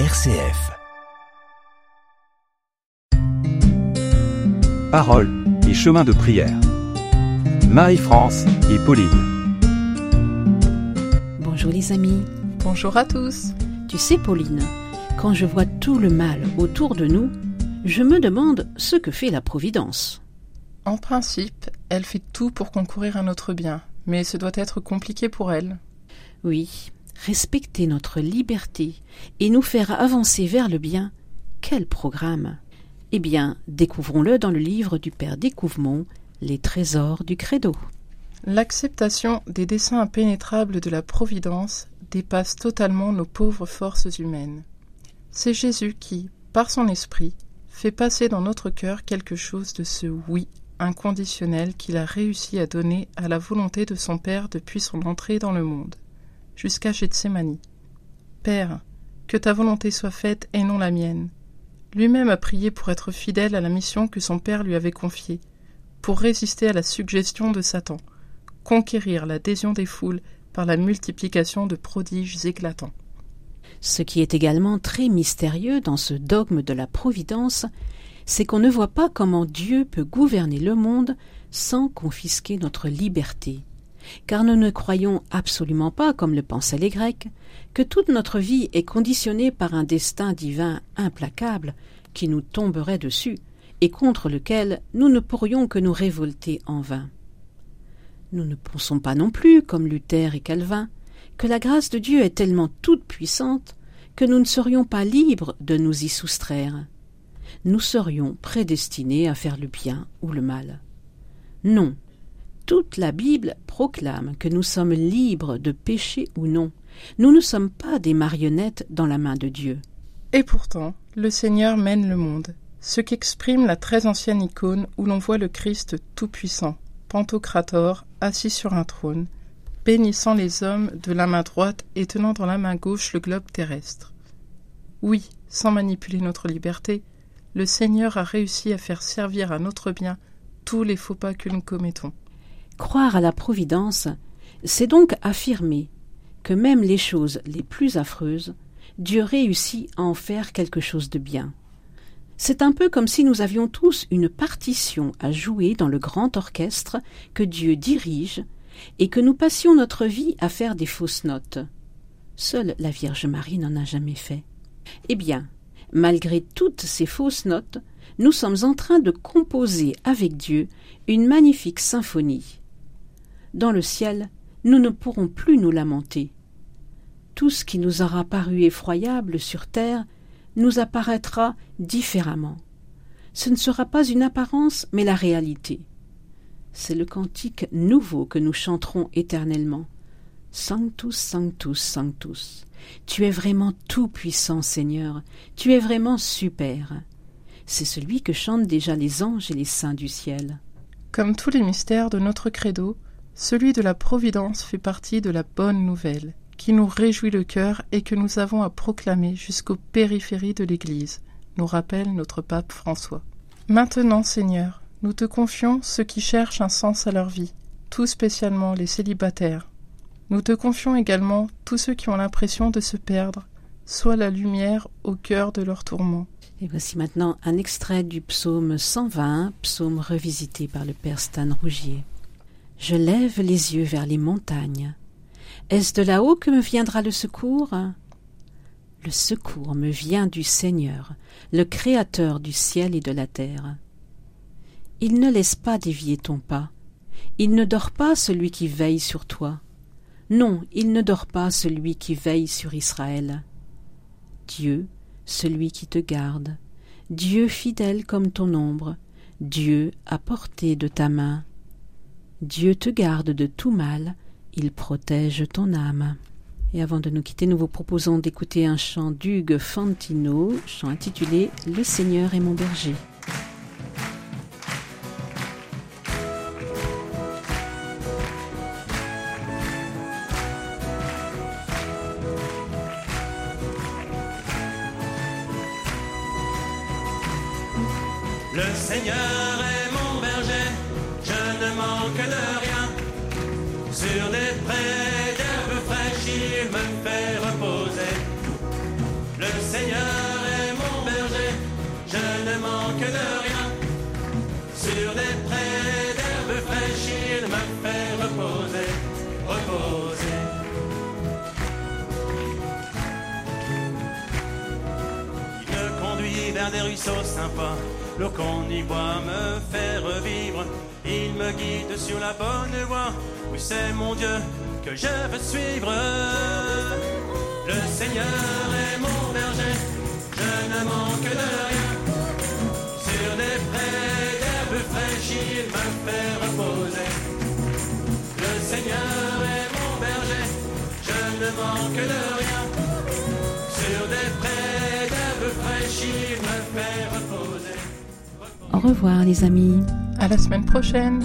RCF. Parole et chemin de prière. Marie-France et Pauline. Bonjour les amis. Bonjour à tous. Tu sais Pauline, quand je vois tout le mal autour de nous, je me demande ce que fait la Providence. En principe, elle fait tout pour concourir à notre bien, mais ce doit être compliqué pour elle. Oui, respecter notre liberté et nous faire avancer vers le bien, quel programme? Eh bien, découvrons-le dans le livre du Père Découvement, Les trésors du Credo. L'acceptation des desseins impénétrables de la Providence dépasse totalement nos pauvres forces humaines. C'est Jésus qui, par son esprit, fait passer dans notre cœur quelque chose de ce oui inconditionnel qu'il a réussi à donner à la volonté de son Père depuis son entrée dans le monde jusqu'à Gethsemane. Père, que ta volonté soit faite et non la mienne. Lui-même a prié pour être fidèle à la mission que son Père lui avait confiée, pour résister à la suggestion de Satan, conquérir l'adhésion des foules par la multiplication de prodiges éclatants. Ce qui est également très mystérieux dans ce dogme de la Providence, c'est qu'on ne voit pas comment Dieu peut gouverner le monde sans confisquer notre liberté car nous ne croyons absolument pas, comme le pensaient les Grecs, que toute notre vie est conditionnée par un destin divin implacable qui nous tomberait dessus et contre lequel nous ne pourrions que nous révolter en vain. Nous ne pensons pas non plus, comme Luther et Calvin, que la grâce de Dieu est tellement toute puissante que nous ne serions pas libres de nous y soustraire. Nous serions prédestinés à faire le bien ou le mal. Non, toute la Bible proclame que nous sommes libres de pécher ou non. Nous ne sommes pas des marionnettes dans la main de Dieu. Et pourtant, le Seigneur mène le monde, ce qu'exprime la très ancienne icône où l'on voit le Christ tout-puissant, Pantocrator, assis sur un trône, bénissant les hommes de la main droite et tenant dans la main gauche le globe terrestre. Oui, sans manipuler notre liberté, le Seigneur a réussi à faire servir à notre bien tous les faux pas que nous commettons. Croire à la Providence, c'est donc affirmer que même les choses les plus affreuses, Dieu réussit à en faire quelque chose de bien. C'est un peu comme si nous avions tous une partition à jouer dans le grand orchestre que Dieu dirige et que nous passions notre vie à faire des fausses notes. Seule la Vierge Marie n'en a jamais fait. Eh bien, malgré toutes ces fausses notes, nous sommes en train de composer avec Dieu une magnifique symphonie dans le ciel, nous ne pourrons plus nous lamenter. Tout ce qui nous aura paru effroyable sur terre nous apparaîtra différemment. Ce ne sera pas une apparence, mais la réalité. C'est le cantique nouveau que nous chanterons éternellement. Sanctus, Sanctus, Sanctus. Tu es vraiment tout-puissant, Seigneur. Tu es vraiment super. C'est celui que chantent déjà les anges et les saints du ciel. Comme tous les mystères de notre credo, celui de la Providence fait partie de la bonne nouvelle, qui nous réjouit le cœur et que nous avons à proclamer jusqu'aux périphéries de l'Église, nous rappelle notre pape François. Maintenant, Seigneur, nous te confions ceux qui cherchent un sens à leur vie, tout spécialement les célibataires. Nous te confions également tous ceux qui ont l'impression de se perdre, soit la lumière au cœur de leur tourment. Et voici maintenant un extrait du psaume 120, psaume revisité par le père Stan Rougier. Je lève les yeux vers les montagnes. Est-ce de là-haut que me viendra le secours? Le secours me vient du Seigneur, le Créateur du ciel et de la terre. Il ne laisse pas dévier ton pas. Il ne dort pas celui qui veille sur toi. Non, il ne dort pas celui qui veille sur Israël. Dieu, celui qui te garde, Dieu fidèle comme ton ombre, Dieu à portée de ta main. Dieu te garde de tout mal, il protège ton âme. Et avant de nous quitter, nous vous proposons d'écouter un chant d'Hugues Fantino, chant intitulé Le Seigneur est mon berger. Le Seigneur est sur des prés d'herbe fraîche, il me fait reposer. Le Seigneur est mon berger, je ne manque de rien. Sur des prés d'herbe fraîche, il me fait reposer, reposer. Il me conduit vers des ruisseaux sympas L'eau qu'on y boit me fait revivre. Il me guide sur la bonne voie. Oui, c'est mon Dieu que je veux suivre. Le Seigneur est mon berger, je ne manque de rien. Sur des prés d'herbes fraîches, il me fait reposer. Le Seigneur est mon berger, je ne manque de rien. Sur des prés d'herbes fraîches, il me fait reposer. Au revoir les amis. À la semaine prochaine.